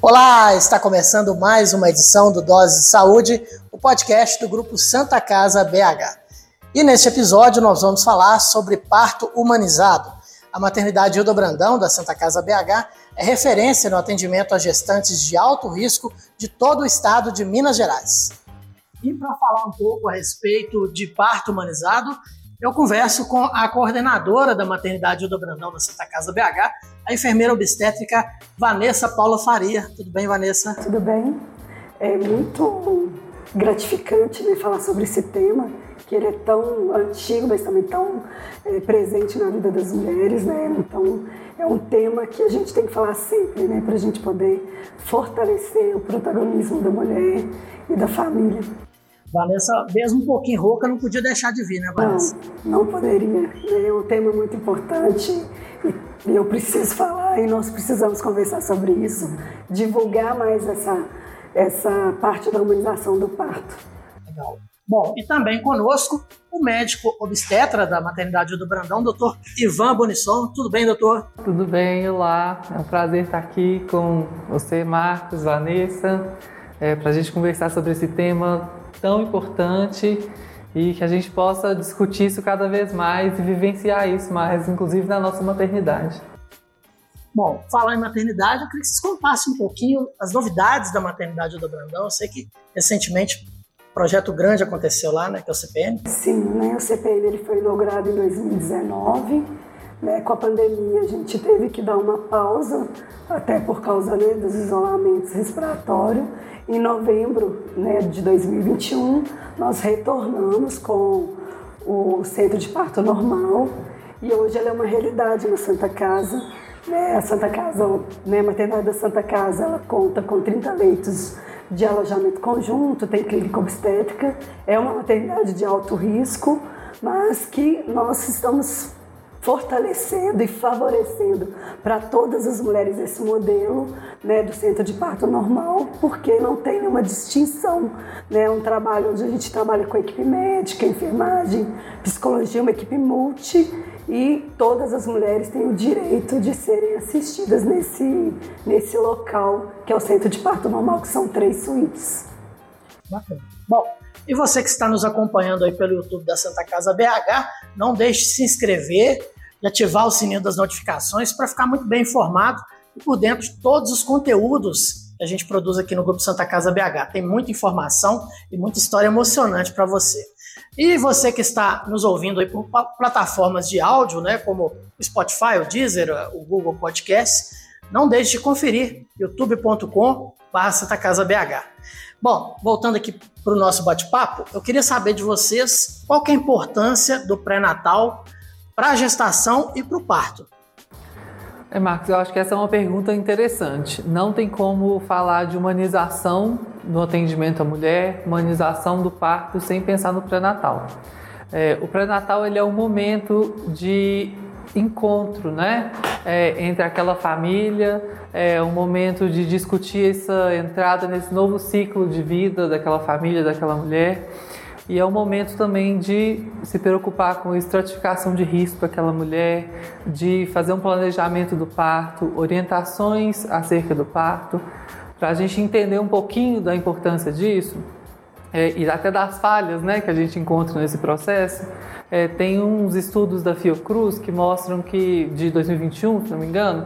Olá, está começando mais uma edição do Dose de Saúde, o podcast do grupo Santa Casa BH. E neste episódio nós vamos falar sobre parto humanizado. A maternidade Hilda Brandão, da Santa Casa BH, é referência no atendimento a gestantes de alto risco de todo o estado de Minas Gerais. E para falar um pouco a respeito de parto humanizado, eu converso com a coordenadora da maternidade Hilda Brandão da Santa Casa BH, a enfermeira obstétrica Vanessa Paula Faria. Tudo bem, Vanessa? Tudo bem. É muito gratificante né, falar sobre esse tema, que ele é tão antigo, mas também tão é, presente na vida das mulheres, né? Então, é um tema que a gente tem que falar sempre, né? Para a gente poder fortalecer o protagonismo da mulher e da família. Vanessa, mesmo um pouquinho rouca, não podia deixar de vir, né, Vanessa? Não, não poderia. É um tema muito importante e eu preciso falar e nós precisamos conversar sobre isso, divulgar mais essa, essa parte da humanização do parto. Legal. Bom, e também conosco o médico obstetra da maternidade do Brandão, doutor Ivan Bonisson. Tudo bem, doutor? Tudo bem, olá. É um prazer estar aqui com você, Marcos, Vanessa, é, para a gente conversar sobre esse tema tão importante e que a gente possa discutir isso cada vez mais e vivenciar isso mais, inclusive na nossa maternidade. Bom, falar em maternidade, eu queria que vocês contassem um pouquinho as novidades da maternidade do Brandão. Eu sei que recentemente um projeto grande aconteceu lá, né, que é o CPN. Sim, né, o CPN ele foi inaugurado em 2019 né, com a pandemia a gente teve que dar uma pausa, até por causa né, dos isolamentos respiratórios. Em novembro né, de 2021, nós retornamos com o centro de parto normal e hoje ela é uma realidade na Santa Casa. Né, a Santa Casa, né, a maternidade da Santa Casa, ela conta com 30 leitos de alojamento conjunto, tem clínica obstétrica, é uma maternidade de alto risco, mas que nós estamos fortalecendo e favorecendo para todas as mulheres esse modelo né, do centro de parto normal, porque não tem nenhuma distinção. Né? É um trabalho onde a gente trabalha com equipe médica, enfermagem, psicologia, uma equipe multi, e todas as mulheres têm o direito de serem assistidas nesse, nesse local, que é o centro de parto normal, que são três suítes. Bacana. Bom, e você que está nos acompanhando aí pelo YouTube da Santa Casa BH, não deixe de se inscrever ativar o sininho das notificações para ficar muito bem informado e por dentro de todos os conteúdos que a gente produz aqui no Grupo Santa Casa BH. Tem muita informação e muita história emocionante para você. E você que está nos ouvindo aí por plataformas de áudio, né, como o Spotify, o Deezer, o Google Podcast, não deixe de conferir youtube.com Santa Casa BH. Bom, voltando aqui para o nosso bate-papo, eu queria saber de vocês qual é a importância do pré-natal para a gestação e para o parto? É, Marcos, eu acho que essa é uma pergunta interessante. Não tem como falar de humanização no atendimento à mulher, humanização do parto, sem pensar no pré-natal. É, o pré-natal ele é um momento de encontro, né, é, entre aquela família, é um momento de discutir essa entrada nesse novo ciclo de vida daquela família, daquela mulher. E é um momento também de se preocupar com estratificação de risco daquela mulher, de fazer um planejamento do parto, orientações acerca do parto, para a gente entender um pouquinho da importância disso é, e até das falhas né, que a gente encontra nesse processo. É, tem uns estudos da Fiocruz que mostram que, de 2021, se não me engano,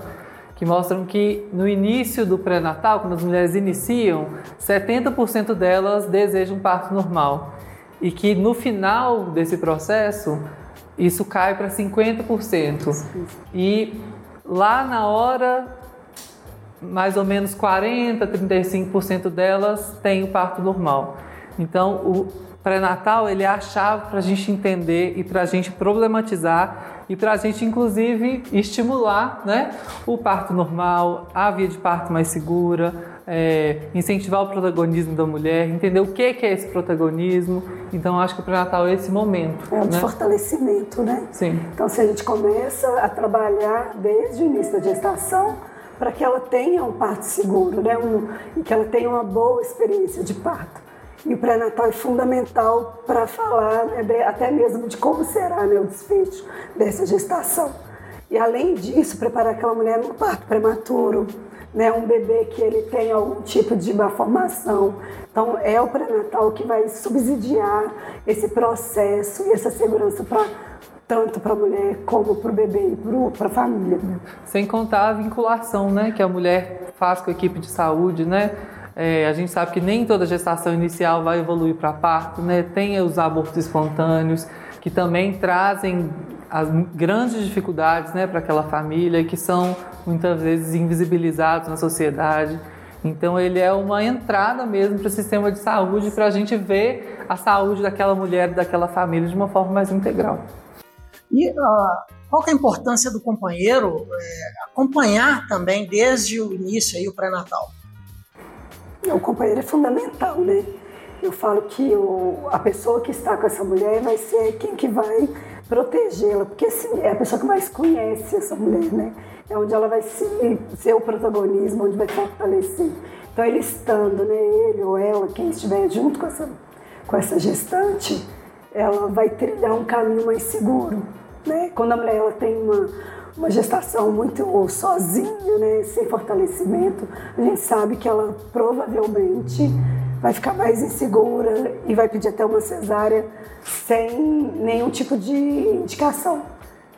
que mostram que no início do pré-natal, quando as mulheres iniciam, 70% delas desejam parto normal e que no final desse processo isso cai para 50%. E lá na hora, mais ou menos 40, 35% delas têm o parto normal. Então, o pré-natal ele é a chave para a gente entender e para a gente problematizar e para a gente, inclusive, estimular né, o parto normal, a via de parto mais segura, é, incentivar o protagonismo da mulher, entender o que é esse protagonismo. Então, acho que o pré-natal é esse momento. É um né? fortalecimento, né? Sim. Então, se a gente começa a trabalhar desde o início da gestação, para que ela tenha um parto seguro, né? Um, e que ela tenha uma boa experiência de parto. E o pré-natal é fundamental para falar né, até mesmo de como será né, o desfecho dessa gestação. E além disso, preparar aquela mulher no parto prematuro, né, um bebê que ele tem algum tipo de malformação. Então, é o pré-natal que vai subsidiar esse processo e essa segurança para tanto para a mulher como para o bebê e para a família. Né? Sem contar a vinculação, né, que a mulher faz com a equipe de saúde, né? É, a gente sabe que nem toda gestação inicial vai evoluir para parto, né? Tem os abortos espontâneos que também trazem as grandes dificuldades, né, para aquela família que são muitas vezes invisibilizados na sociedade. Então ele é uma entrada mesmo para o sistema de saúde para a gente ver a saúde daquela mulher, daquela família de uma forma mais integral. E uh, qual é a importância do companheiro é, acompanhar também desde o início aí o pré-natal? O companheiro é fundamental, né? Eu falo que o, a pessoa que está com essa mulher vai ser quem que vai protegê-la, porque assim, é a pessoa que mais conhece essa mulher, né? É onde ela vai ser, ser o protagonismo, onde vai fortalecer. Então ele estando, né, ele ou ela, quem estiver junto com essa, com essa gestante, ela vai trilhar um caminho mais seguro, né? Quando a mulher ela tem uma, uma gestação muito sozinha, né, sem fortalecimento, a gente sabe que ela provavelmente vai ficar mais insegura e vai pedir até uma cesárea sem nenhum tipo de indicação.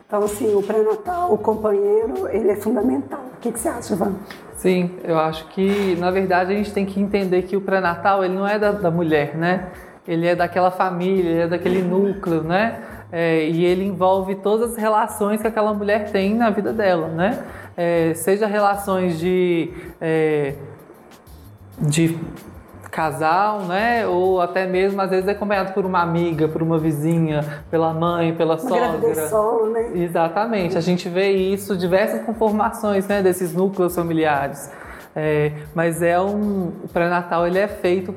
Então, assim, o pré-natal, o companheiro, ele é fundamental. O que, que você acha, Ivan? Sim, eu acho que, na verdade, a gente tem que entender que o pré-natal, ele não é da, da, mulher, né? Ele é daquela família, ele é daquele núcleo, né? É, e ele envolve todas as relações que aquela mulher tem na vida dela, né? É, seja relações de, é, de casal, né? Ou até mesmo às vezes é acompanhado por uma amiga, por uma vizinha, pela mãe, pela uma sogra. Solo, né? Exatamente. A gente vê isso, diversas conformações, né? Desses núcleos familiares. É, mas é um o pré-natal ele é feito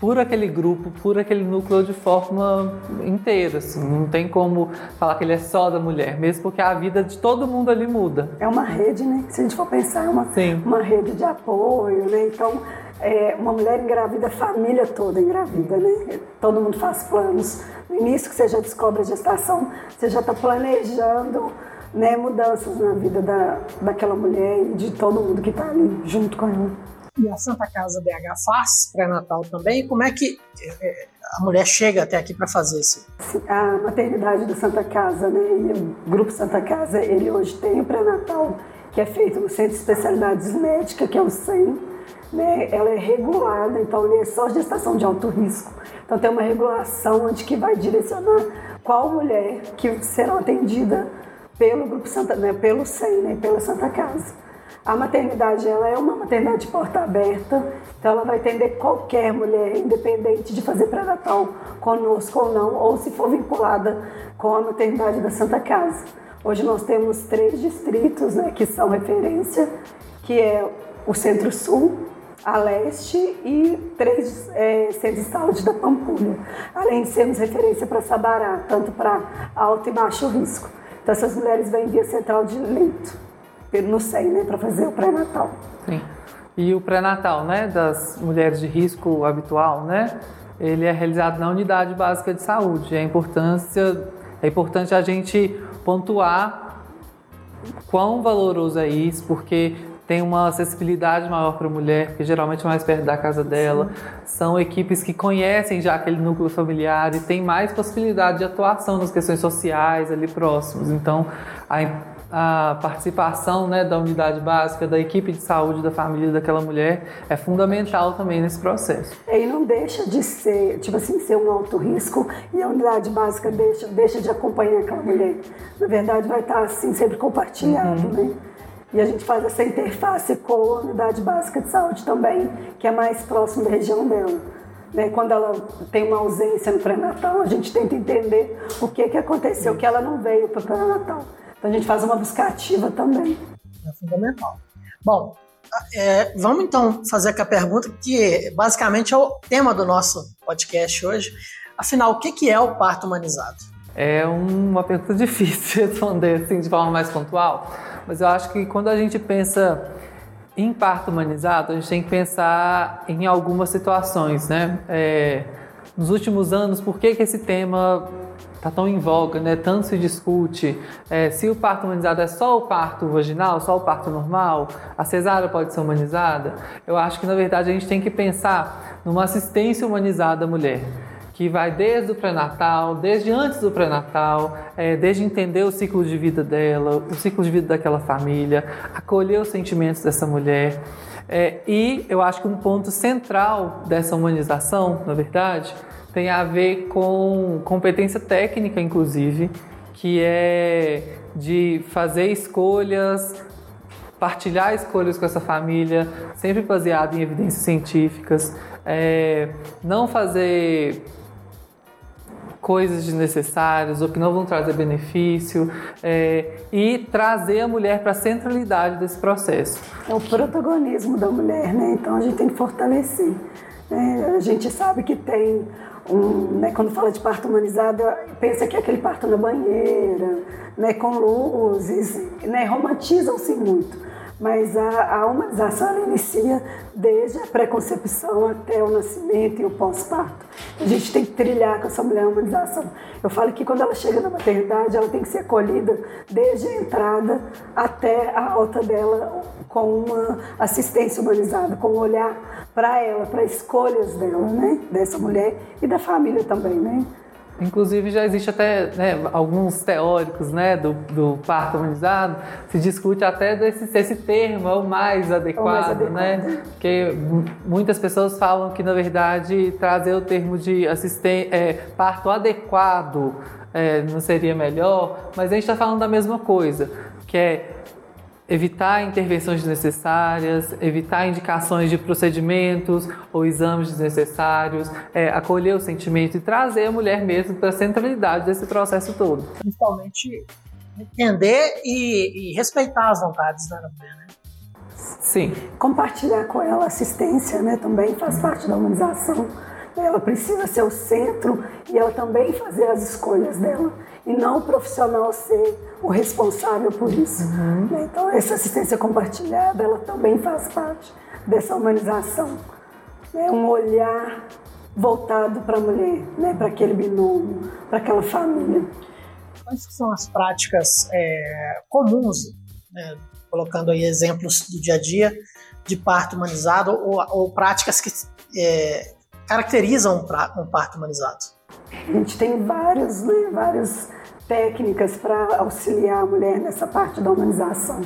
por aquele grupo, por aquele núcleo de forma inteira, assim. Não tem como falar que ele é só da mulher, mesmo porque a vida de todo mundo ali muda. É uma rede, né? Se a gente for pensar, é uma, Sim. uma rede de apoio, né? Então, é, uma mulher engravida, a família toda engravida, né? Todo mundo faz planos. No início que você já descobre a gestação, você já está planejando né, mudanças na vida da, daquela mulher e de todo mundo que está ali junto com ela. E a Santa Casa BH faz pré-natal também? Como é que é, a mulher chega até aqui para fazer isso? A maternidade da Santa Casa, né, e o Grupo Santa Casa, ele hoje tem o pré-natal que é feito no Centro de Especialidades Médicas, que é o CEM, né, ela é regulada, então é só gestação de alto risco. Então tem uma regulação onde que vai direcionar qual mulher que será atendida pelo grupo Santa, né, pelo SEM, né, pela Santa Casa. A maternidade ela é uma maternidade porta aberta, então ela vai atender qualquer mulher, independente de fazer pré-natal conosco ou não, ou se for vinculada com a maternidade da Santa Casa. Hoje nós temos três distritos né, que são referência, que é o Centro-Sul, a leste e três é, centros de saúde da Pampulha, além de sermos referência para Sabará, tanto para alto e baixo risco. Então essas mulheres vêm via central de leito, no SEM, né, para fazer o pré-natal. Sim. E o pré-natal, né, das mulheres de risco habitual, né, ele é realizado na unidade básica de saúde. É, importância, é importante a gente pontuar quão valoroso é isso, porque tem uma acessibilidade maior para a mulher, porque geralmente é mais perto da casa dela. Sim. São equipes que conhecem já aquele núcleo familiar e tem mais possibilidade de atuação nas questões sociais ali próximos. Então, a, a participação né, da unidade básica, da equipe de saúde da família daquela mulher é fundamental também nesse processo. E não deixa de ser, tipo assim, ser um alto risco e a unidade básica deixa, deixa de acompanhar aquela mulher. Na verdade, vai estar assim sempre compartilhado, uhum. né? E a gente faz essa interface com a unidade básica de saúde também, que é mais próximo da região dela. Né? Quando ela tem uma ausência no pré-natal, a gente tenta entender o que, que aconteceu, que ela não veio para o pré-natal. Então a gente faz uma busca ativa também. É fundamental. Bom, é, vamos então fazer com a pergunta que basicamente é o tema do nosso podcast hoje. Afinal, o que, que é o parto humanizado? É uma pergunta difícil de responder assim, de forma mais pontual mas eu acho que quando a gente pensa em parto humanizado, a gente tem que pensar em algumas situações, né? É, nos últimos anos, por que, que esse tema está tão em voga, né? Tanto se discute é, se o parto humanizado é só o parto vaginal, só o parto normal, a cesárea pode ser humanizada. Eu acho que na verdade a gente tem que pensar numa assistência humanizada à mulher que vai desde o pré-natal, desde antes do pré-natal, é, desde entender o ciclo de vida dela, o ciclo de vida daquela família, acolher os sentimentos dessa mulher. É, e eu acho que um ponto central dessa humanização, na verdade, tem a ver com competência técnica, inclusive, que é de fazer escolhas, partilhar escolhas com essa família, sempre baseado em evidências científicas, é, não fazer coisas desnecessárias ou que não vão trazer benefício é, e trazer a mulher para a centralidade desse processo. É o protagonismo da mulher, né? Então a gente tem que fortalecer. Né? A gente sabe que tem um, né, quando fala de parto humanizado, pensa que é aquele parto na banheira, né, com luzes, né, romantizam-se muito. Mas a, a humanização inicia desde a preconcepção até o nascimento e o pós-parto. A gente tem que trilhar com essa mulher a humanização. Eu falo que quando ela chega na maternidade, ela tem que ser acolhida desde a entrada até a alta dela com uma assistência humanizada, com um olhar para ela, para escolhas dela, né? Dessa mulher e da família também, né? Inclusive já existe até né, alguns teóricos né, do, do parto humanizado, se discute até desse, se esse termo é o mais adequado, o mais adequado. né? Porque muitas pessoas falam que, na verdade, trazer o termo de assisten é, parto adequado é, não seria melhor, mas a gente está falando da mesma coisa, que é evitar intervenções desnecessárias, evitar indicações de procedimentos ou exames desnecessários, é, acolher o sentimento e trazer a mulher mesmo para a centralidade desse processo todo. Principalmente entender e, e respeitar as vontades da mulher, né? Sim. Compartilhar com ela assistência, né, também faz parte da humanização. Ela precisa ser o centro e ela também fazer as escolhas dela e não o profissional ser o responsável por isso. Uhum. Né? Então, essa assistência compartilhada, ela também faz parte dessa humanização. Né? Um olhar voltado para a mulher, né? para aquele binômio, para aquela família. Quais são as práticas é, comuns, né? colocando aí exemplos do dia a dia, de parto humanizado ou, ou práticas que é, caracterizam um parto humanizado? A gente tem vários, né, várias técnicas para auxiliar a mulher nessa parte da humanização.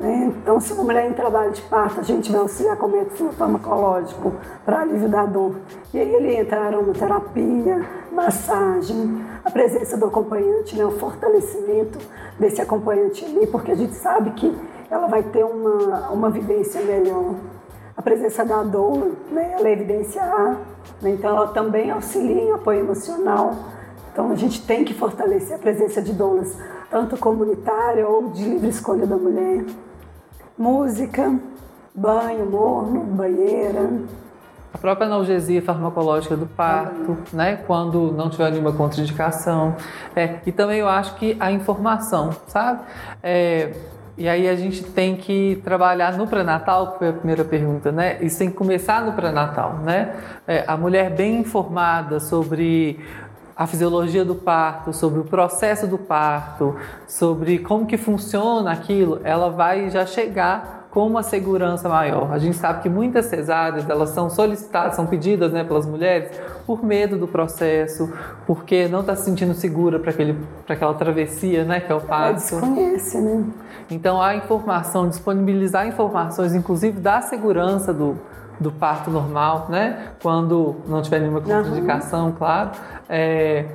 Né? Então, se uma mulher em trabalho de parto, a gente vai auxiliar com método farmacológico para alívio da dor. E aí ele entra aromaterapia, massagem, a presença do acompanhante, né? o fortalecimento desse acompanhante ali, porque a gente sabe que ela vai ter uma, uma vivência melhor. Presença da dor, né? ela é evidência A, né? Então, ela também auxilia em apoio emocional. Então, a gente tem que fortalecer a presença de donas, tanto comunitária ou de livre escolha da mulher. Música, banho morno, banheira. A própria analgesia farmacológica do parto, né? Quando não tiver nenhuma contraindicação. É, e também eu acho que a informação, sabe? É, e aí a gente tem que trabalhar no pré-natal, que foi a primeira pergunta, né? Isso tem que começar no pré-natal, né? É, a mulher bem informada sobre a fisiologia do parto, sobre o processo do parto, sobre como que funciona aquilo, ela vai já chegar com uma segurança maior. A gente sabe que muitas cesáreas elas são solicitadas, são pedidas né, pelas mulheres por medo do processo, porque não está se sentindo segura para aquela travessia né, que é o parto. Ela desconhece, né? Então a informação, disponibilizar informações, inclusive da segurança do, do parto normal, né? Quando não tiver nenhuma contraindicação, uhum. claro. É,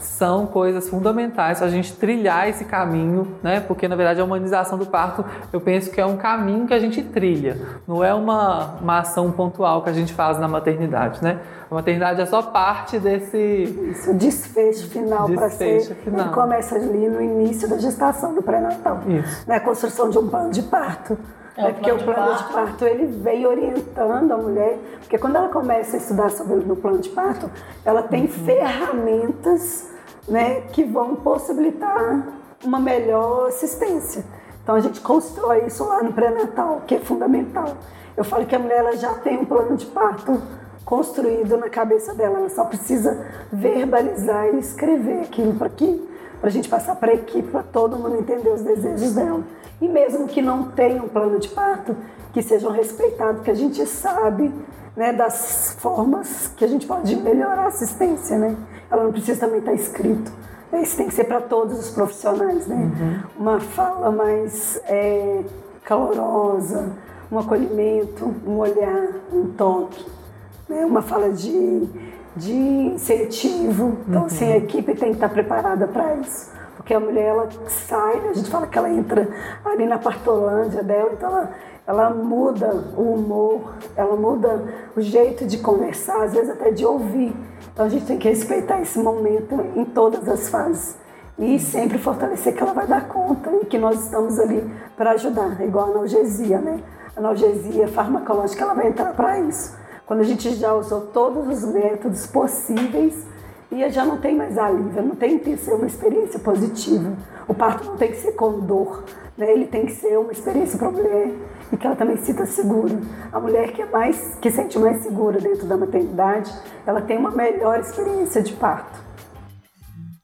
são coisas fundamentais para a gente trilhar esse caminho, né? Porque na verdade a humanização do parto, eu penso que é um caminho que a gente trilha, não é uma, uma ação pontual que a gente faz na maternidade, né? A maternidade é só parte desse Isso, desfecho final para ser. Final. Ele começa ali no início da gestação do pré-natal, né? A construção de um plano de parto. É, é porque o plano de parto. de parto ele vem orientando a mulher, porque quando ela começa a estudar sobre o plano de parto, ela tem uhum. ferramentas né, que vão possibilitar uma melhor assistência. Então a gente constrói isso lá no pré-natal, que é fundamental. Eu falo que a mulher ela já tem um plano de parto construído na cabeça dela. Ela só precisa verbalizar e escrever aquilo para que para a gente passar para a equipe, para todo mundo entender os desejos dela. E mesmo que não tenha um plano de parto, que sejam respeitados, que a gente sabe né, das formas que a gente pode melhorar a assistência, né? Ela não precisa também estar escrito. Isso tem que ser para todos os profissionais, né? Uhum. Uma fala mais é, calorosa, um acolhimento, um olhar, um toque, né? uma fala de, de incentivo. Então, assim, uhum. assim, a equipe tem que estar preparada para isso. Porque a mulher, ela sai, a gente fala que ela entra ali na partolândia dela, então ela, ela muda o humor, ela muda o jeito de conversar, às vezes até de ouvir. Então a gente tem que respeitar esse momento em todas as fases e sempre fortalecer que ela vai dar conta e que nós estamos ali para ajudar, igual a analgesia, né? A analgesia farmacológica ela vai entrar para isso. Quando a gente já usou todos os métodos possíveis e já não tem mais alívio, não tem que ser uma experiência positiva. O parto não tem que ser com dor, né? ele tem que ser uma experiência para a mulher e que ela também se sinta segura. A mulher que é mais, que sente mais segura dentro da maternidade, ela tem uma melhor experiência de parto.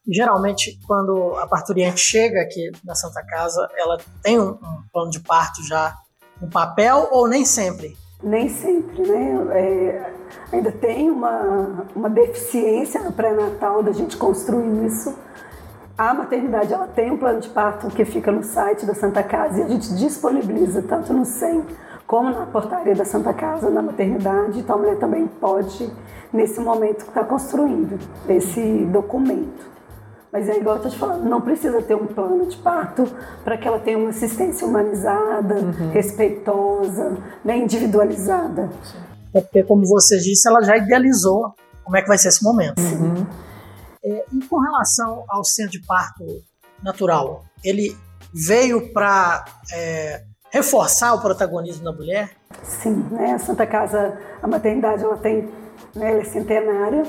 Geralmente, quando a parturiente chega aqui na Santa Casa, ela tem um, um plano de parto já no papel ou nem sempre? Nem sempre, né? É, ainda tem uma, uma deficiência no pré-natal da gente construir isso. A maternidade ela tem um plano de parto que fica no site da Santa Casa e a gente disponibiliza tanto no SEM como na portaria da Santa Casa, na maternidade. Então a mulher também pode, nesse momento, estar tá construindo esse documento. Mas é igual eu estou te falando, não precisa ter um plano de parto para que ela tenha uma assistência humanizada, uhum. respeitosa, né, individualizada. É porque, como você disse, ela já idealizou como é que vai ser esse momento. Uhum. É, e com relação ao centro de parto natural, ele veio para é, reforçar o protagonismo da mulher? Sim, né? A Santa Casa, a maternidade, ela tem, né, ela é centenária.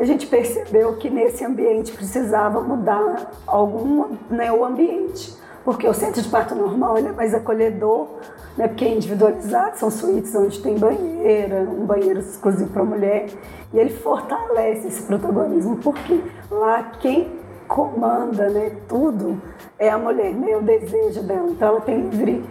A gente percebeu que nesse ambiente precisava mudar algum, né, o ambiente, porque o centro de parto normal ele é mais acolhedor, né, porque é individualizado, são suítes onde tem banheira, um banheiro exclusivo para mulher. E ele fortalece esse protagonismo, porque lá quem comanda né, tudo é a mulher, né, o desejo dela. Então ela tem livre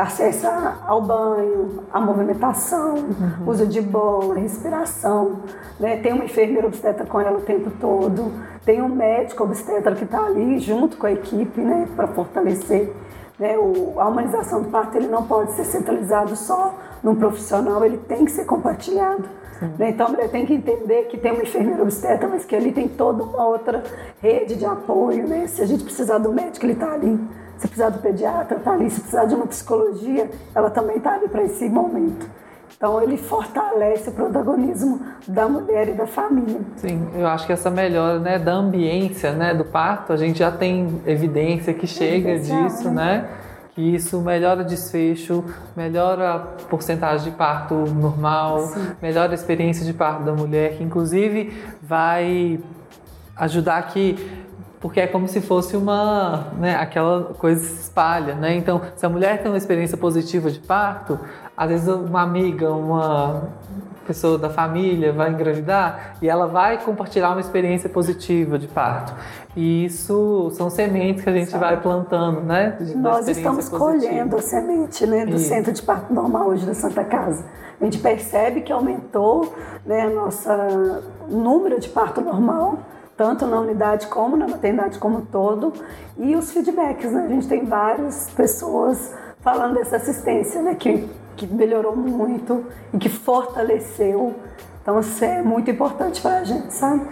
acesso ao banho, à movimentação, uhum. uso de bola, respiração. Né? Tem uma enfermeira obstetra com ela o tempo todo, tem um médico obstetra que está ali junto com a equipe né, para fortalecer. Né? O, a humanização do parto ele não pode ser centralizado só num profissional, ele tem que ser compartilhado. Né? Então a mulher tem que entender que tem uma enfermeira obstetra, mas que ali tem toda uma outra rede de apoio. Né? Se a gente precisar do médico, ele está ali. Se precisar do pediatra, está ali. Se precisar de uma psicologia, ela também está ali para esse momento. Então ele fortalece o protagonismo da mulher e da família. Sim, eu acho que essa melhora né, da ambiência né, do parto, a gente já tem evidência que chega é disso, né? né? que isso melhora desfecho, melhora a porcentagem de parto normal, Sim. melhora a experiência de parto da mulher, que inclusive vai ajudar que porque é como se fosse uma, né, aquela coisa se espalha, né? Então, se a mulher tem uma experiência positiva de parto, às vezes uma amiga, uma pessoa da família vai engravidar e ela vai compartilhar uma experiência positiva de parto. E isso são sementes que a gente Sabe. vai plantando, né? Nós estamos positiva. colhendo a semente né, do isso. Centro de Parto Normal hoje da Santa Casa. A gente percebe que aumentou né, nossa número de parto normal, tanto na unidade como na maternidade como todo, e os feedbacks. Né? A gente tem várias pessoas falando dessa assistência, né, que que melhorou muito e que fortaleceu. Então, isso é muito importante para a gente, sabe?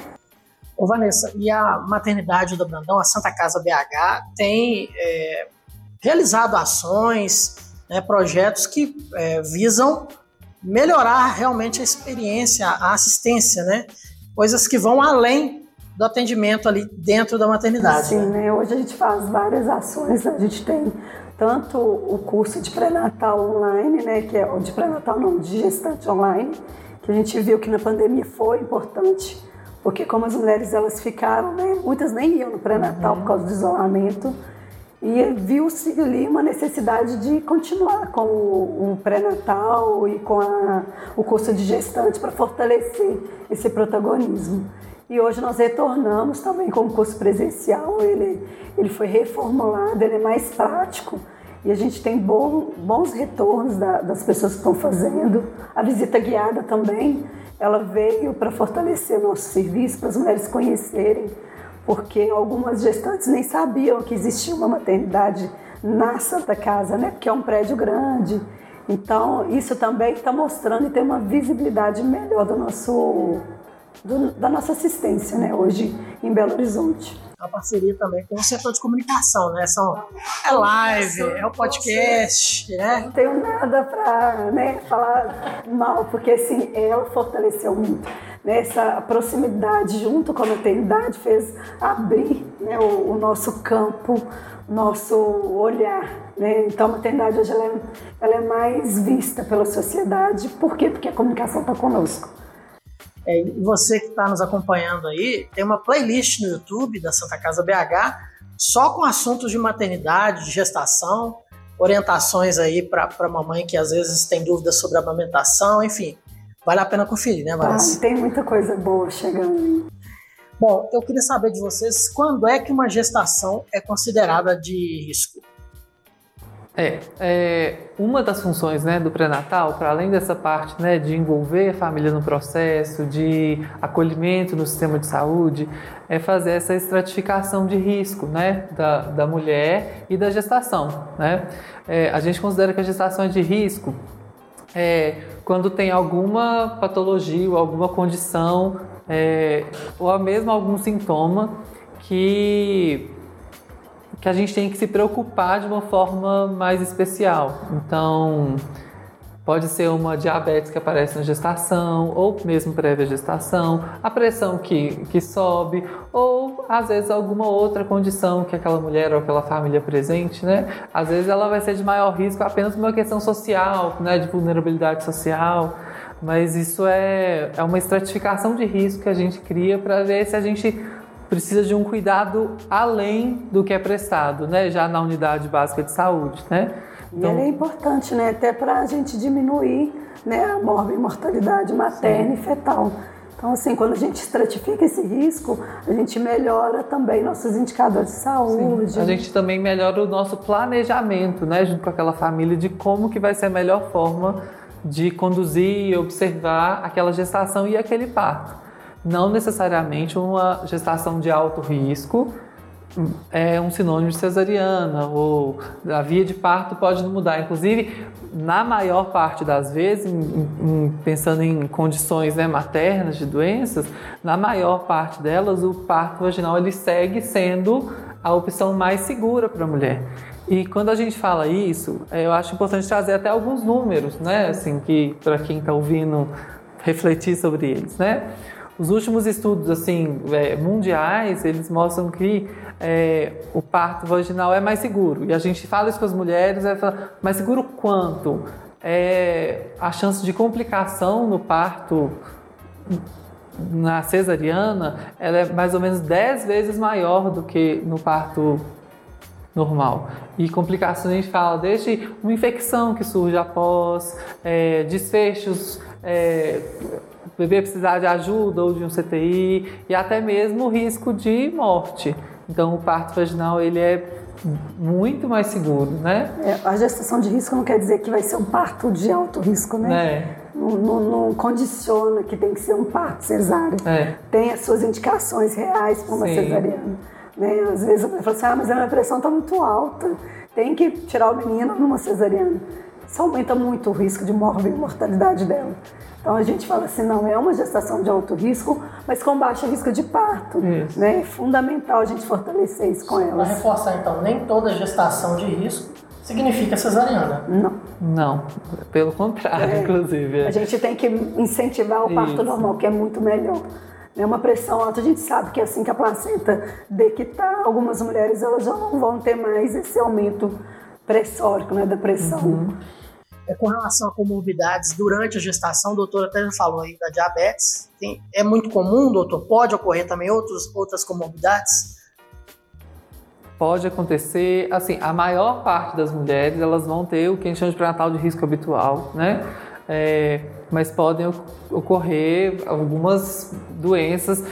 Ô Vanessa, e a maternidade do Brandão, a Santa Casa BH, tem é, realizado ações, né, projetos que é, visam melhorar realmente a experiência, a assistência, né? Coisas que vão além do atendimento ali dentro da maternidade. Sim, né? né? Hoje a gente faz várias ações, a gente tem tanto o curso de pré-natal online, né, que é o de pré-natal não, de gestante online, que a gente viu que na pandemia foi importante, porque como as mulheres elas ficaram, né, muitas nem iam no pré-natal uhum. por causa do isolamento, E viu-se ali uma necessidade de continuar com o, o pré-natal e com a, o curso de gestante para fortalecer esse protagonismo. E hoje nós retornamos também com o curso presencial, ele, ele foi reformulado, ele é mais prático e a gente tem bom, bons retornos da, das pessoas que estão fazendo. A visita guiada também, ela veio para fortalecer nosso serviço, para as mulheres conhecerem, porque algumas gestantes nem sabiam que existia uma maternidade na Santa Casa, né? Porque é um prédio grande. Então, isso também está mostrando e tem uma visibilidade melhor do nosso, do, da nossa assistência, né? Hoje em Belo Horizonte uma parceria também com o setor de comunicação, né? São, é live, é o podcast, né? Não tenho nada para né, falar mal, porque assim, ela fortaleceu muito. Né? Essa proximidade junto com a maternidade fez abrir né, o, o nosso campo, nosso olhar. Né? Então a maternidade hoje ela é, ela é mais vista pela sociedade. Por quê? Porque a comunicação está conosco. É, e você que está nos acompanhando aí, tem uma playlist no YouTube da Santa Casa BH só com assuntos de maternidade, de gestação, orientações aí para a mamãe que às vezes tem dúvidas sobre a amamentação, enfim. Vale a pena conferir, né, Vanessa? Ah, tem muita coisa boa chegando. Bom, eu queria saber de vocês quando é que uma gestação é considerada de risco? É, é, uma das funções né, do pré-natal, para além dessa parte né, de envolver a família no processo, de acolhimento no sistema de saúde, é fazer essa estratificação de risco né, da, da mulher e da gestação. Né? É, a gente considera que a gestação é de risco é, quando tem alguma patologia ou alguma condição, é, ou mesmo algum sintoma que que a gente tem que se preocupar de uma forma mais especial. Então, pode ser uma diabetes que aparece na gestação, ou mesmo prévia gestação, a pressão que, que sobe, ou às vezes alguma outra condição que aquela mulher ou aquela família presente, né? Às vezes ela vai ser de maior risco apenas por uma questão social, né? De vulnerabilidade social. Mas isso é, é uma estratificação de risco que a gente cria para ver se a gente precisa de um cuidado além do que é prestado, né? Já na unidade básica de saúde, né? Então... E ele é importante, né? Até para a gente diminuir né, a mortalidade materna Sim. e fetal. Então, assim, quando a gente estratifica esse risco, a gente melhora também nossos indicadores de saúde. Sim. A gente também melhora o nosso planejamento, né, junto com aquela família, de como que vai ser a melhor forma de conduzir e observar aquela gestação e aquele parto não necessariamente uma gestação de alto risco é um sinônimo de cesariana ou a via de parto pode mudar. Inclusive, na maior parte das vezes, em, em, pensando em condições né, maternas de doenças, na maior parte delas o parto vaginal ele segue sendo a opção mais segura para a mulher. E quando a gente fala isso, eu acho importante trazer até alguns números, né, assim que para quem está ouvindo refletir sobre eles, né? Os últimos estudos assim é, mundiais eles mostram que é, o parto vaginal é mais seguro e a gente fala isso com as mulheres, é mais seguro quanto? É, a chance de complicação no parto na cesariana ela é mais ou menos 10 vezes maior do que no parto normal. E complicações a gente fala desde uma infecção que surge após, é, desfechos é, bebê precisar de ajuda ou de um CTI e até mesmo o risco de morte. Então, o parto vaginal ele é muito mais seguro, né? É, a gestação de risco não quer dizer que vai ser um parto de alto risco, né? É. Não, não, não, condiciona que tem que ser um parto cesárea. É. Tem as suas indicações reais para uma Sim. cesariana. Né? Às vezes a pessoa fala assim, ah, mas a minha pressão está muito alta, tem que tirar o menino numa cesariana. Isso aumenta muito o risco de morte e mortalidade dela. Então a gente fala assim, não, é uma gestação de alto risco, mas com baixo risco de parto. Isso. Né? É fundamental a gente fortalecer isso com elas. Para reforçar então, nem toda gestação de risco significa cesariana. Não. Não, pelo contrário, é. inclusive. É. A gente tem que incentivar o parto isso. normal, que é muito melhor. É uma pressão alta, a gente sabe que assim que a placenta dequitar, algumas mulheres elas já não vão ter mais esse aumento pressórico, né, da pressão. Uhum. É, com relação a comorbidades durante a gestação, o doutor até já falou aí da diabetes. Tem, é muito comum, doutor? Pode ocorrer também outros, outras comorbidades? pode acontecer, assim, a maior parte das mulheres elas vão ter o que a gente chama de pré-natal de risco habitual, né? É, mas podem ocorrer algumas doenças,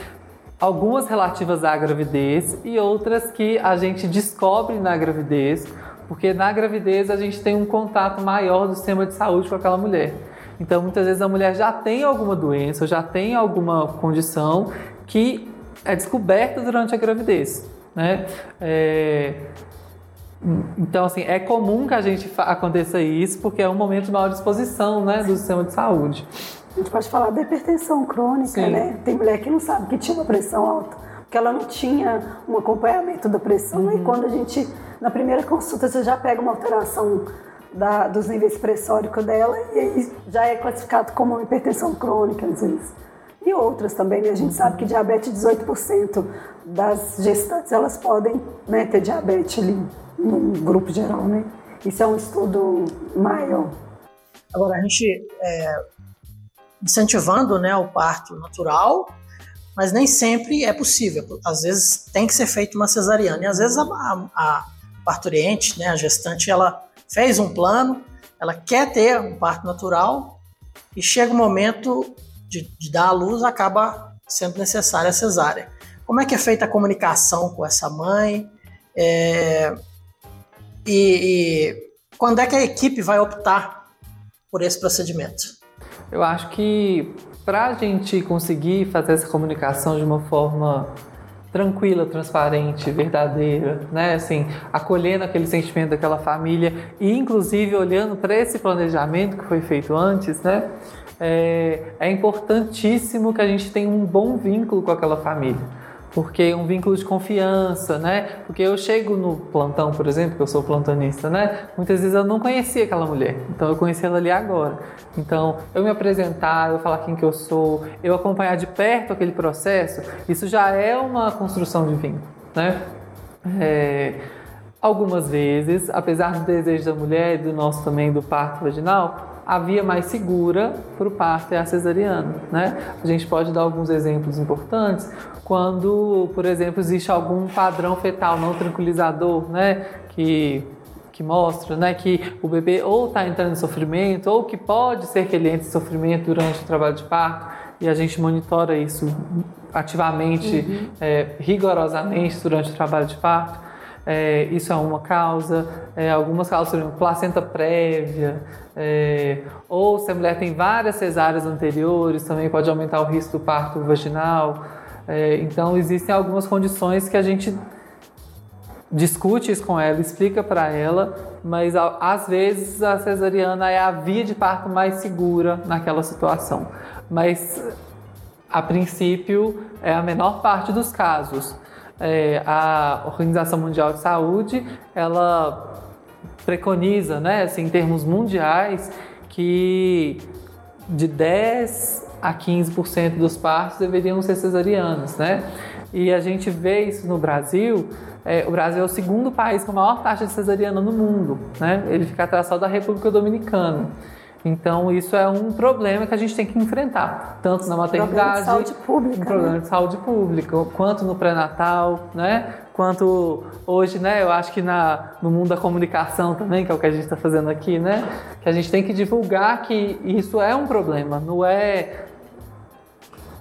algumas relativas à gravidez e outras que a gente descobre na gravidez, porque na gravidez a gente tem um contato maior do sistema de saúde com aquela mulher. Então, muitas vezes a mulher já tem alguma doença, já tem alguma condição que é descoberta durante a gravidez. Né? É... Então, assim, é comum que a gente aconteça isso, porque é um momento de maior exposição né, do sistema de saúde. A gente pode falar da hipertensão crônica, Sim. né? Tem mulher que não sabe que tinha uma pressão alta, porque ela não tinha um acompanhamento da pressão. Uhum. E quando a gente, na primeira consulta, você já pega uma alteração da, dos níveis pressóricos dela e aí já é classificado como hipertensão crônica, às vezes. E outras também, né? A gente sabe que diabetes, 18% das gestantes, elas podem né, ter diabetes ali no grupo geral, né? Isso é um estudo maior. Agora, a gente é, incentivando né, o parto natural, mas nem sempre é possível. Às vezes tem que ser feita uma cesariana. E às vezes a, a parturiente, né, a gestante, ela fez um plano, ela quer ter um parto natural e chega o momento de, de dar à luz, acaba sendo necessária a cesárea. Como é que é feita a comunicação com essa mãe? É, e, e quando é que a equipe vai optar por esse procedimento? Eu acho que para a gente conseguir fazer essa comunicação de uma forma tranquila, transparente, verdadeira, né? Assim, acolhendo aquele sentimento daquela família e, inclusive, olhando para esse planejamento que foi feito antes, né? É, é importantíssimo que a gente tenha um bom vínculo com aquela família porque um vínculo de confiança, né? Porque eu chego no plantão, por exemplo, que eu sou plantonista, né? Muitas vezes eu não conhecia aquela mulher, então eu conheci ela ali agora. Então, eu me apresentar, eu falar quem que eu sou, eu acompanhar de perto aquele processo, isso já é uma construção de vínculo, né? É, algumas vezes, apesar do desejo da mulher e do nosso também do parto vaginal, a via mais segura para o parto é a cesariana, né? A gente pode dar alguns exemplos importantes quando, por exemplo, existe algum padrão fetal não tranquilizador, né, que que mostra, né, que o bebê ou está entrando em sofrimento ou que pode ser que ele entre em sofrimento durante o trabalho de parto e a gente monitora isso ativamente, uhum. é, rigorosamente durante o trabalho de parto. É, isso é uma causa. É, algumas causas, por exemplo, placenta prévia, é, ou se a mulher tem várias cesáreas anteriores, também pode aumentar o risco do parto vaginal. É, então, existem algumas condições que a gente discute isso com ela, explica para ela, mas às vezes a cesariana é a via de parto mais segura naquela situação. Mas, a princípio, é a menor parte dos casos. É, a Organização Mundial de Saúde, ela preconiza, né, assim, em termos mundiais, que de 10 a 15% dos partos deveriam ser cesarianos, né? E a gente vê isso no Brasil. É, o Brasil é o segundo país com a maior taxa de cesariana no mundo, né? Ele fica atrás só da República Dominicana. Então, isso é um problema que a gente tem que enfrentar, tanto na maternidade, problema de saúde pública, um problema né? de saúde pública, quanto no pré-natal, né? Quanto hoje, né? Eu acho que na, no mundo da comunicação também, que é o que a gente está fazendo aqui, né? Que a gente tem que divulgar que isso é um problema, não é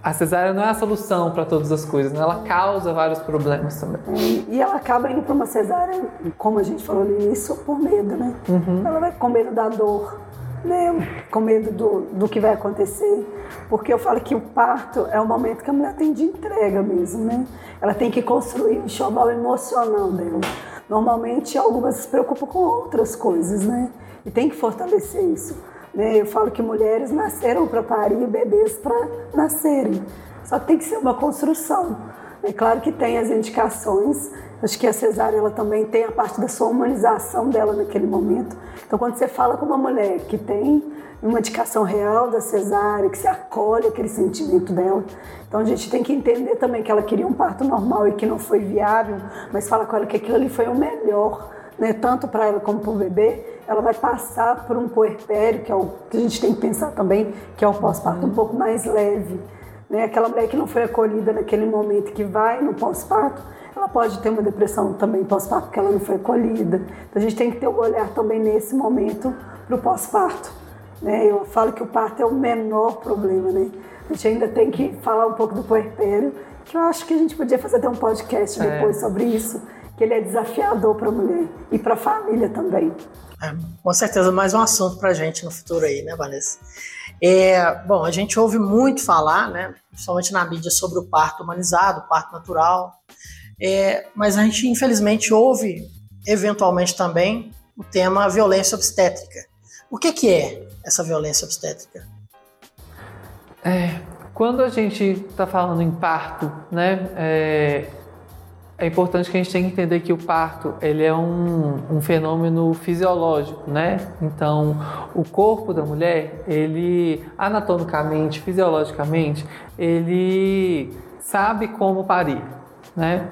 a cesárea não é a solução para todas as coisas, né? ela causa vários problemas também. E, e ela acaba indo para uma cesárea, como a gente falou no início, por medo, né? Uhum. Ela vai com medo da dor, né? com medo do, do que vai acontecer. Porque eu falo que o parto é o momento que a mulher tem de entrega mesmo, né? Ela tem que construir o enxoval emocional dela. Normalmente, algumas se preocupam com outras coisas, né? E tem que fortalecer isso. Né? Eu falo que mulheres nasceram para parir bebês para nascerem. Só que tem que ser uma construção. É claro que tem as indicações. Acho que a cesárea ela também tem a parte da sua humanização dela naquele momento. Então, quando você fala com uma mulher que tem uma indicação real da cesárea, que se acolhe aquele sentimento dela, então a gente tem que entender também que ela queria um parto normal e que não foi viável, mas fala com ela que aquilo ali foi o melhor né, tanto para ela como para o bebê, ela vai passar por um puerpério, que é o que a gente tem que pensar também, que é o pós-parto um pouco mais leve. Né? Aquela mulher que não foi acolhida naquele momento, que vai no pós-parto, ela pode ter uma depressão também pós-parto porque ela não foi acolhida. Então a gente tem que ter um olhar também nesse momento para o pós-parto. Né? Eu falo que o parto é o menor problema, né? A gente ainda tem que falar um pouco do puerpério, que eu acho que a gente podia fazer até um podcast é. depois sobre isso, que ele é desafiador para a mulher e para a família também. É, com certeza mais um assunto para a gente no futuro aí, né, Vanessa? É, bom, a gente ouve muito falar, né, principalmente na mídia, sobre o parto humanizado, o parto natural, é, mas a gente infelizmente ouve eventualmente também o tema violência obstétrica. O que, que é essa violência obstétrica? É, quando a gente está falando em parto, né, é, é, importante que a gente tenha que entender que o parto ele é um, um fenômeno fisiológico, né? Então, o corpo da mulher, ele anatomicamente, fisiologicamente, ele sabe como parir, né?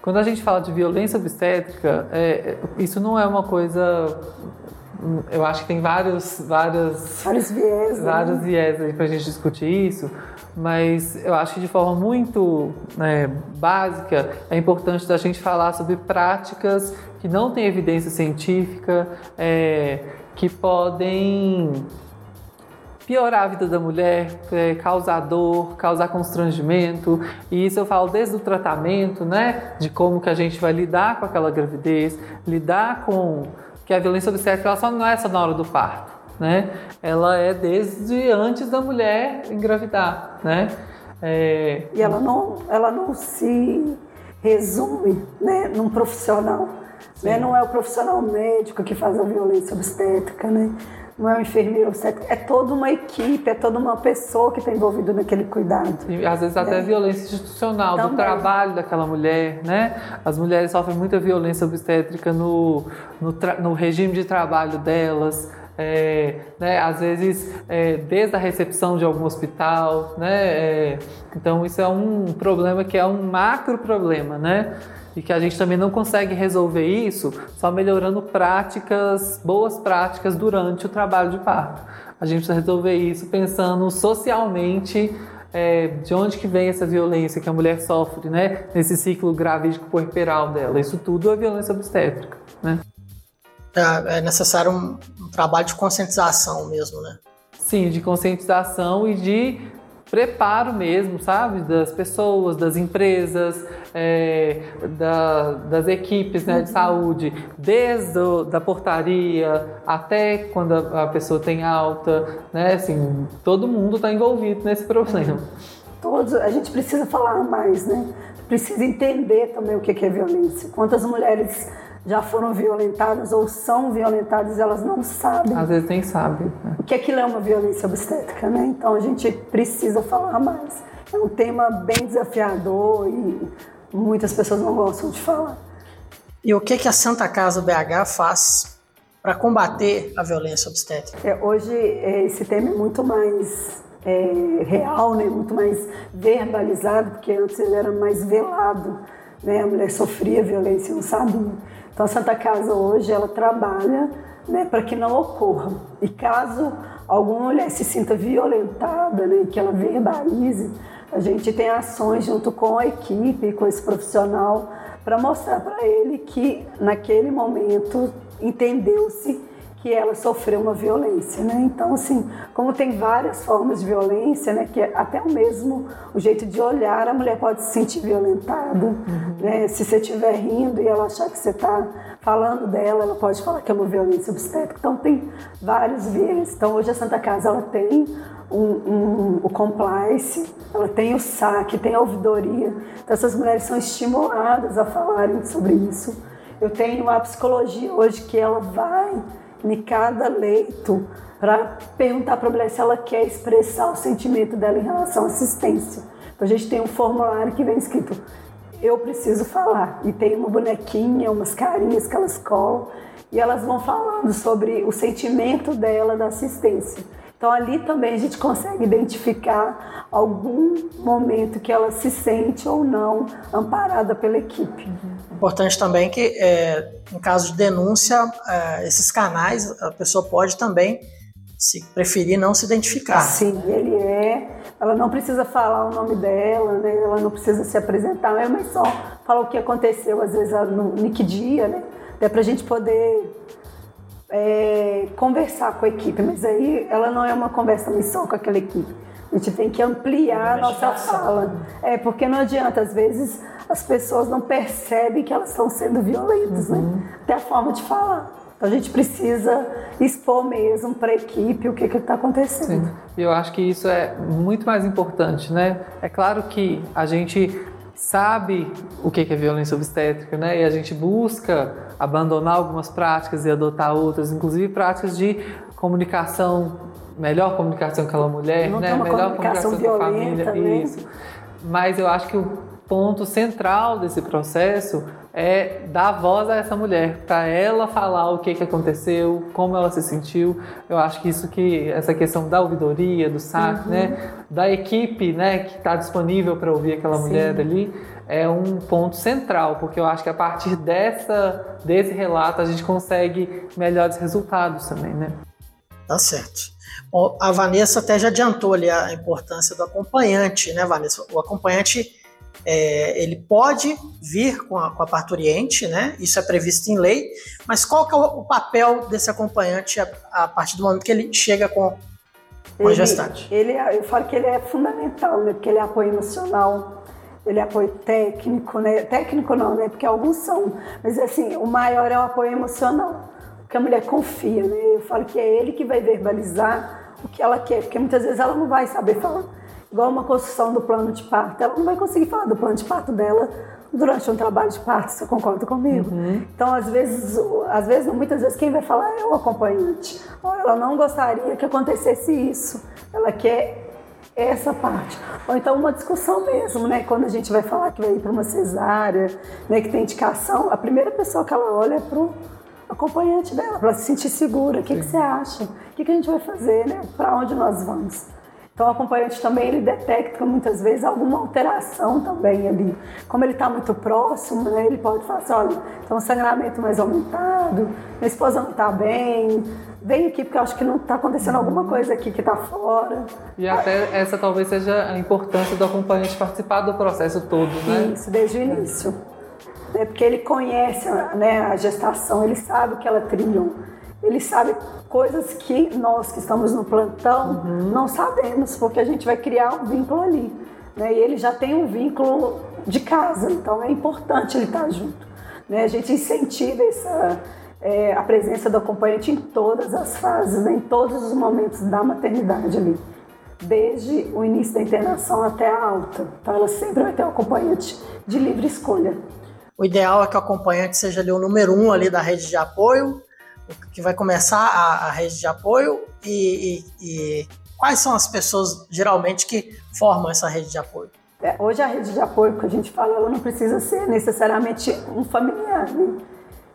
Quando a gente fala de violência obstétrica, é, isso não é uma coisa eu acho que tem vários, vários, vários viés, né? vários viés aí para a gente discutir isso, mas eu acho que de forma muito né, básica é importante a gente falar sobre práticas que não têm evidência científica, é, que podem piorar a vida da mulher, é, causar dor, causar constrangimento. E isso eu falo desde o tratamento, né? De como que a gente vai lidar com aquela gravidez, lidar com que a violência obstétrica ela só não é só na hora do parto, né? Ela é desde antes da mulher engravidar, né? É... E ela não, ela não se resume, né, num profissional. Né? Não é o profissional médico que faz a violência obstétrica, né? Não é um enfermeiro obstétrico, é toda uma equipe, é toda uma pessoa que está envolvida naquele cuidado. E às vezes até é. violência institucional, Também. do trabalho daquela mulher, né? As mulheres sofrem muita violência obstétrica no, no, no regime de trabalho delas, é, né, às vezes é, desde a recepção de algum hospital, né, é, então isso é um problema que é um macro problema, né, e que a gente também não consegue resolver isso só melhorando práticas, boas práticas durante o trabalho de parto. A gente precisa resolver isso pensando socialmente é, de onde que vem essa violência que a mulher sofre, né? Nesse ciclo gravídico puerperal dela. Isso tudo é violência obstétrica, né? É, é necessário um, um trabalho de conscientização mesmo, né? Sim, de conscientização e de preparo mesmo, sabe? Das pessoas, das empresas, é, da, das equipes né, de saúde, desde a da portaria até quando a, a, pessoa tem alta, né? Assim, todo mundo está envolvido nesse problema. Todos, a gente precisa falar mais, né? Precisa entender também o que é violência. Quantas mulheres já foram violentadas ou são violentadas, elas não sabem. Às vezes nem sabem. Né? O que aquilo é uma violência obstétrica, né? Então a gente precisa falar mais. É um tema bem desafiador e muitas pessoas não gostam de falar. E o que, que a Santa Casa BH faz para combater a violência obstétrica? É, hoje é, esse tema é muito mais é, real, né? muito mais verbalizado, porque antes ele era mais velado. Né? A mulher sofria violência e não sabia. Então a Santa Casa hoje ela trabalha né, para que não ocorra. E caso alguma mulher se sinta violentada, né, que ela verbalize, a gente tem ações junto com a equipe, com esse profissional, para mostrar para ele que naquele momento entendeu-se que ela sofreu uma violência, né? Então, assim, como tem várias formas de violência, né? Que é até o mesmo o jeito de olhar, a mulher pode se sentir violentada, uhum. né? Se você estiver rindo e ela achar que você está falando dela, ela pode falar que é uma violência obstétrica. Então, tem vários viés. Então, hoje a Santa Casa, ela tem um, um, o compliance, ela tem o saque, tem a ouvidoria. Então, essas mulheres são estimuladas a falarem sobre isso. Eu tenho a psicologia hoje que ela vai em cada leito para perguntar para a mulher se ela quer expressar o sentimento dela em relação à assistência. Então a gente tem um formulário que vem escrito eu preciso falar e tem uma bonequinha, umas carinhas que elas colam e elas vão falando sobre o sentimento dela da assistência. Então ali também a gente consegue identificar algum momento que ela se sente ou não amparada pela equipe. Uhum. Importante também que, é, em caso de denúncia, é, esses canais, a pessoa pode também, se preferir, não se identificar. Sim, ele é Ela não precisa falar o nome dela, né? ela não precisa se apresentar, mas só falar o que aconteceu, às vezes no, no que dia, né? Até para a gente poder é, conversar com a equipe, mas aí ela não é uma conversa só com aquela equipe. A gente tem que ampliar a nossa fala. É, porque não adianta, às vezes as pessoas não percebem que elas estão sendo violentas, né? uhum. né? Até a forma de falar. Então a gente precisa expor mesmo para a equipe o que está acontecendo. Sim. Eu acho que isso é muito mais importante, né? É claro que a gente sabe o que é violência obstétrica, né? E a gente busca abandonar algumas práticas e adotar outras, inclusive práticas de comunicação, melhor comunicação com aquela mulher, Não né? Melhor comunicação, comunicação com a família, né? isso. Mas eu acho que o ponto central desse processo é dar voz a essa mulher, para ela falar o que, que aconteceu, como ela se sentiu. Eu acho que isso que essa questão da ouvidoria, do SAC, uhum. né, da equipe, né, que está disponível para ouvir aquela Sim. mulher ali, é um ponto central, porque eu acho que a partir dessa desse relato a gente consegue melhores resultados também, né? Tá certo. Bom, a Vanessa até já adiantou ali a importância do acompanhante, né, Vanessa? O acompanhante é, ele pode vir com a, com a parturiente, né? Isso é previsto em lei, mas qual que é o, o papel desse acompanhante a, a, partir do momento que ele chega com, com ele, a gestante? Ele, é, eu falo que ele é fundamental, né? Porque ele é apoio emocional, ele é apoio técnico, né? Técnico não, né? Porque alguns são, mas assim, o maior é o apoio emocional, porque a mulher confia, né? Eu falo que é ele que vai verbalizar o que ela quer, porque muitas vezes ela não vai saber falar igual uma construção do plano de parto. Ela não vai conseguir falar do plano de parto dela durante um trabalho de parto, você concorda comigo? Uhum. Então, às vezes, às vezes, muitas vezes quem vai falar é o acompanhante. Ou ela não gostaria que acontecesse isso. Ela quer essa parte. Ou então uma discussão mesmo, né? Quando a gente vai falar que vai ir para uma cesárea, né? Que tem indicação, a primeira pessoa que ela olha é pro acompanhante dela, para se sentir segura. O que, que você acha? O que, que a gente vai fazer, né? Para onde nós vamos? Então, o acompanhante também ele detecta muitas vezes alguma alteração também ali. Como ele está muito próximo, né, ele pode falar assim: olha, tem um sangramento mais aumentado, minha esposa não está bem, vem aqui porque eu acho que não está acontecendo alguma coisa aqui que está fora. E até essa talvez seja a importância do acompanhante participar do processo todo, né? Isso, desde o início. É porque ele conhece né, a gestação, ele sabe que ela criou ele sabe coisas que nós que estamos no plantão uhum. não sabemos, porque a gente vai criar um vínculo ali. Né? E ele já tem um vínculo de casa, então é importante ele estar junto. Né? A gente incentiva essa, é, a presença do acompanhante em todas as fases, né? em todos os momentos da maternidade ali. Desde o início da internação até a alta. Então ela sempre vai ter um acompanhante de livre escolha. O ideal é que o acompanhante seja ali o número um ali da rede de apoio, que vai começar a, a rede de apoio e, e, e, quais são as pessoas geralmente que formam essa rede de apoio? É, hoje a rede de apoio que a gente fala, ela não precisa ser necessariamente um familiar, né?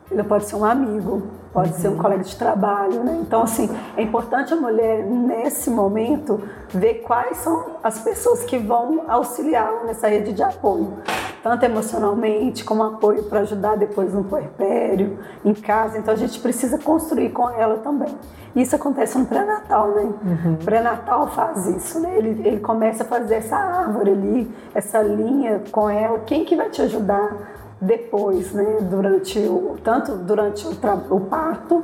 Ele pode ser um amigo, pode uhum. ser um colega de trabalho, né? Então, assim, é importante a mulher, nesse momento, ver quais são as pessoas que vão auxiliá-la nessa rede de apoio tanto emocionalmente como apoio para ajudar depois no puerpério, em casa. Então a gente precisa construir com ela também. Isso acontece no pré-natal, né? Uhum. Pré-natal faz isso, né? Ele, ele começa a fazer essa árvore ali, essa linha com ela. Quem que vai te ajudar depois, né? Durante o, tanto durante o, o parto,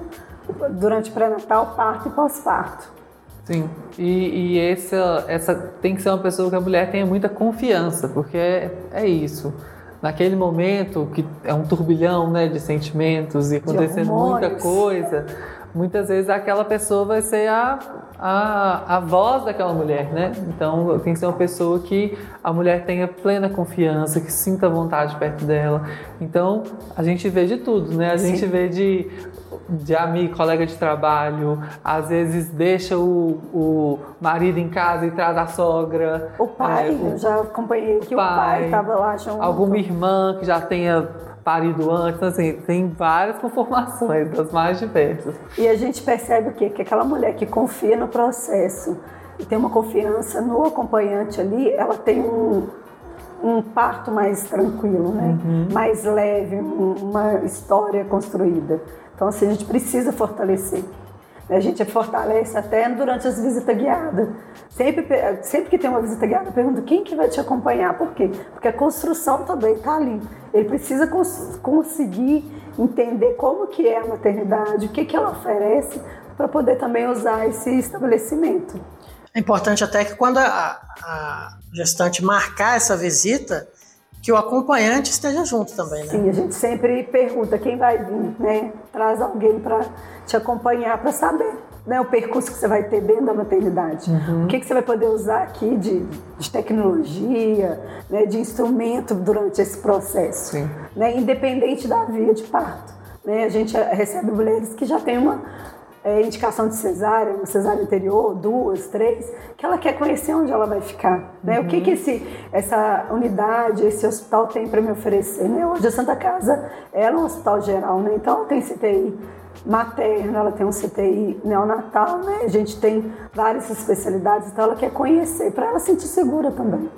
durante pré-natal, parto e pós-parto. Sim, e, e, essa, essa tem que ser uma pessoa que a mulher tenha muita confiança, porque é, é isso. Naquele momento que é um turbilhão né, de sentimentos e acontecendo muita coisa, muitas vezes aquela pessoa vai ser a, a, a voz daquela mulher, né? Então tem que ser uma pessoa que a mulher tenha plena confiança, que sinta vontade perto dela. Então a gente vê de tudo, né? A Sim. gente vê de de amigo, colega de trabalho, às vezes deixa o, o marido em casa e traz a sogra. O pai, é, o, eu já acompanhei que o pai estava lá junto. Alguma irmã que já tenha parido antes, então, assim, tem várias conformações das mais diversas. E a gente percebe o quê? Que aquela mulher que confia no processo e tem uma confiança no acompanhante ali, ela tem um, um parto mais tranquilo, né? Uhum. mais leve, uma história construída. Então, assim, a gente precisa fortalecer. A gente fortalece até durante as visitas guiadas. Sempre, sempre que tem uma visita guiada, pergunta quem que vai te acompanhar. Por quê? Porque a construção também está ali. Ele precisa cons conseguir entender como que é a maternidade, o que, que ela oferece, para poder também usar esse estabelecimento. É importante até que quando a, a gestante marcar essa visita, que o acompanhante esteja junto também, né? Sim, a gente sempre pergunta quem vai vir, né? Traz alguém para te acompanhar para saber né, o percurso que você vai ter dentro da maternidade. Uhum. O que, que você vai poder usar aqui de, de tecnologia, né, de instrumento durante esse processo, Sim. Né, independente da via de parto. Né? A gente recebe mulheres que já têm uma é, indicação de cesárea, uma cesárea anterior, duas, três, que ela quer conhecer onde ela vai ficar. Né? Uhum. O que, que esse, essa unidade, esse hospital tem para me oferecer? Né? Hoje a Santa Casa é um hospital geral, né? então ela tem CTI materna, ela tem um CTI neonatal, né? a gente tem várias especialidades, então ela quer conhecer, para ela sentir segura também.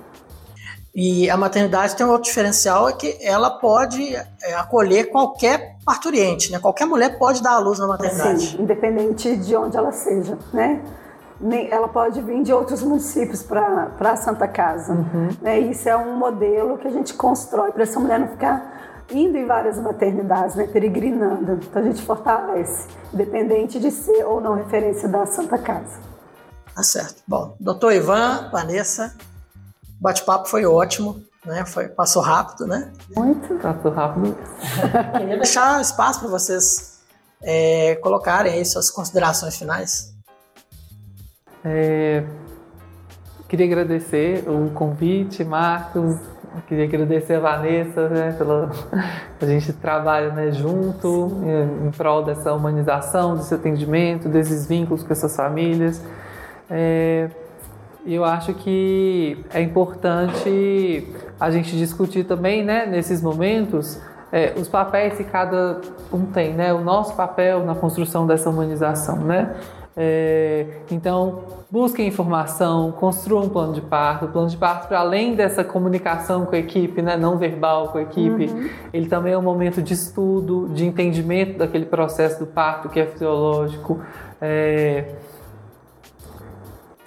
E a maternidade tem um outro diferencial, é que ela pode é, acolher qualquer parturiente, né? Qualquer mulher pode dar à luz na maternidade. Sim, independente de onde ela seja, né? Ela pode vir de outros municípios para a Santa Casa. Uhum. Né? Isso é um modelo que a gente constrói para essa mulher não ficar indo em várias maternidades, né? peregrinando. Então a gente fortalece, independente de ser ou não referência da Santa Casa. Tá certo. Bom, doutor Ivan, Vanessa, o bate-papo foi ótimo, né? Foi, passou rápido, né? Muito. Passou rápido. Queria deixar espaço para vocês é, colocarem aí suas considerações finais. É, queria agradecer o convite, Marcos. Queria agradecer a Vanessa, né, pela a gente trabalha né, junto em, em prol dessa humanização, desse atendimento, desses vínculos com essas famílias. É, eu acho que é importante a gente discutir também, né, nesses momentos, é, os papéis que cada um tem, né, o nosso papel na construção dessa humanização, né. É, então, busquem informação, construam um plano de parto. O plano de parto, para além dessa comunicação com a equipe, né, não verbal com a equipe, uhum. ele também é um momento de estudo, de entendimento daquele processo do parto que é fisiológico. É,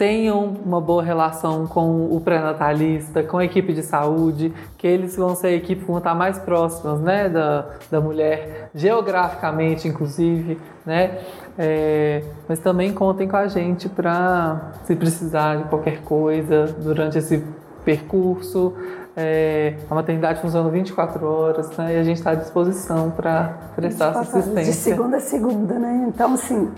tenham uma boa relação com o pré-natalista, com a equipe de saúde, que eles vão ser a equipe que vão estar mais próximas né, da, da mulher, geograficamente, inclusive, né? É, mas também contem com a gente para se precisar de qualquer coisa durante esse percurso. É, a maternidade funciona 24 horas né, e a gente está à disposição para prestar assistência. De segunda a segunda, né? Então, assim,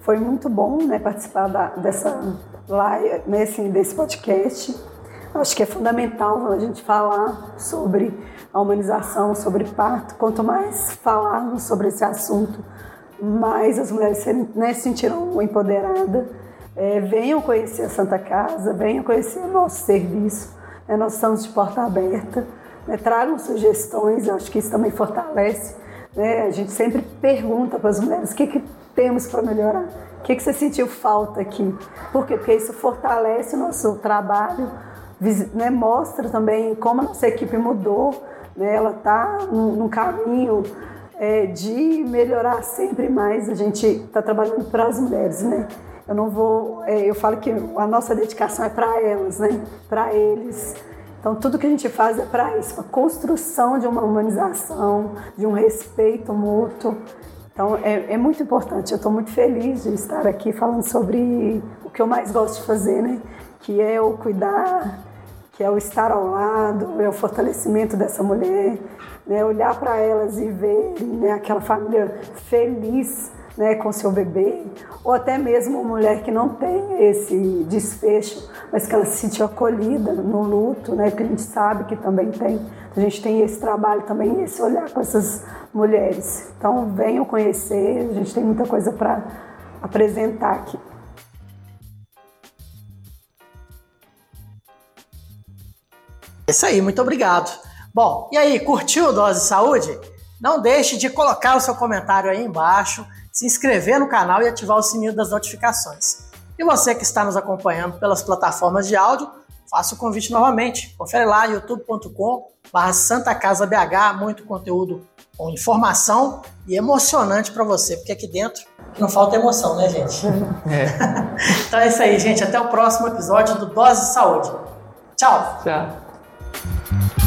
foi muito bom né, participar da, dessa live, nesse, desse podcast. Acho que é fundamental a gente falar sobre a humanização, sobre parto. Quanto mais falarmos sobre esse assunto, mais as mulheres se, né, se sentirão empoderadas. É, venham conhecer a Santa Casa, venham conhecer o nosso serviço. Né, nós estamos de porta aberta. Né, tragam sugestões, acho que isso também fortalece. Né, a gente sempre pergunta para as mulheres o que, que temos para melhorar? O que, que você sentiu falta aqui? Por quê? Porque isso fortalece o nosso trabalho, né? mostra também como a nossa equipe mudou, né? ela está num, caminho é, de melhorar sempre mais. A gente está trabalhando para as mulheres, né? Eu não vou, é, eu falo que a nossa dedicação é para elas, né? Para eles. Então, tudo que a gente faz é para isso, a construção de uma humanização, de um respeito mútuo. Então é, é muito importante. Eu estou muito feliz de estar aqui falando sobre o que eu mais gosto de fazer, né? Que é o cuidar, que é o estar ao lado, é o fortalecimento dessa mulher, né? Olhar para elas e ver né, aquela família feliz né, com seu bebê, ou até mesmo uma mulher que não tem esse desfecho, mas que ela se sentiu acolhida no luto, né, que a gente sabe que também tem. A gente tem esse trabalho também, esse olhar com essas mulheres. Então venham conhecer, a gente tem muita coisa para apresentar aqui. É isso aí, muito obrigado. Bom, e aí, curtiu Dose Saúde? Não deixe de colocar o seu comentário aí embaixo se inscrever no canal e ativar o sininho das notificações. E você que está nos acompanhando pelas plataformas de áudio, faça o convite novamente. Confere lá youtube.com barra Santa Casa BH, muito conteúdo com informação e emocionante para você, porque aqui dentro Não falta emoção, né, gente? É. então é isso aí, gente. Até o próximo episódio do Dose de Saúde. Tchau. Tchau.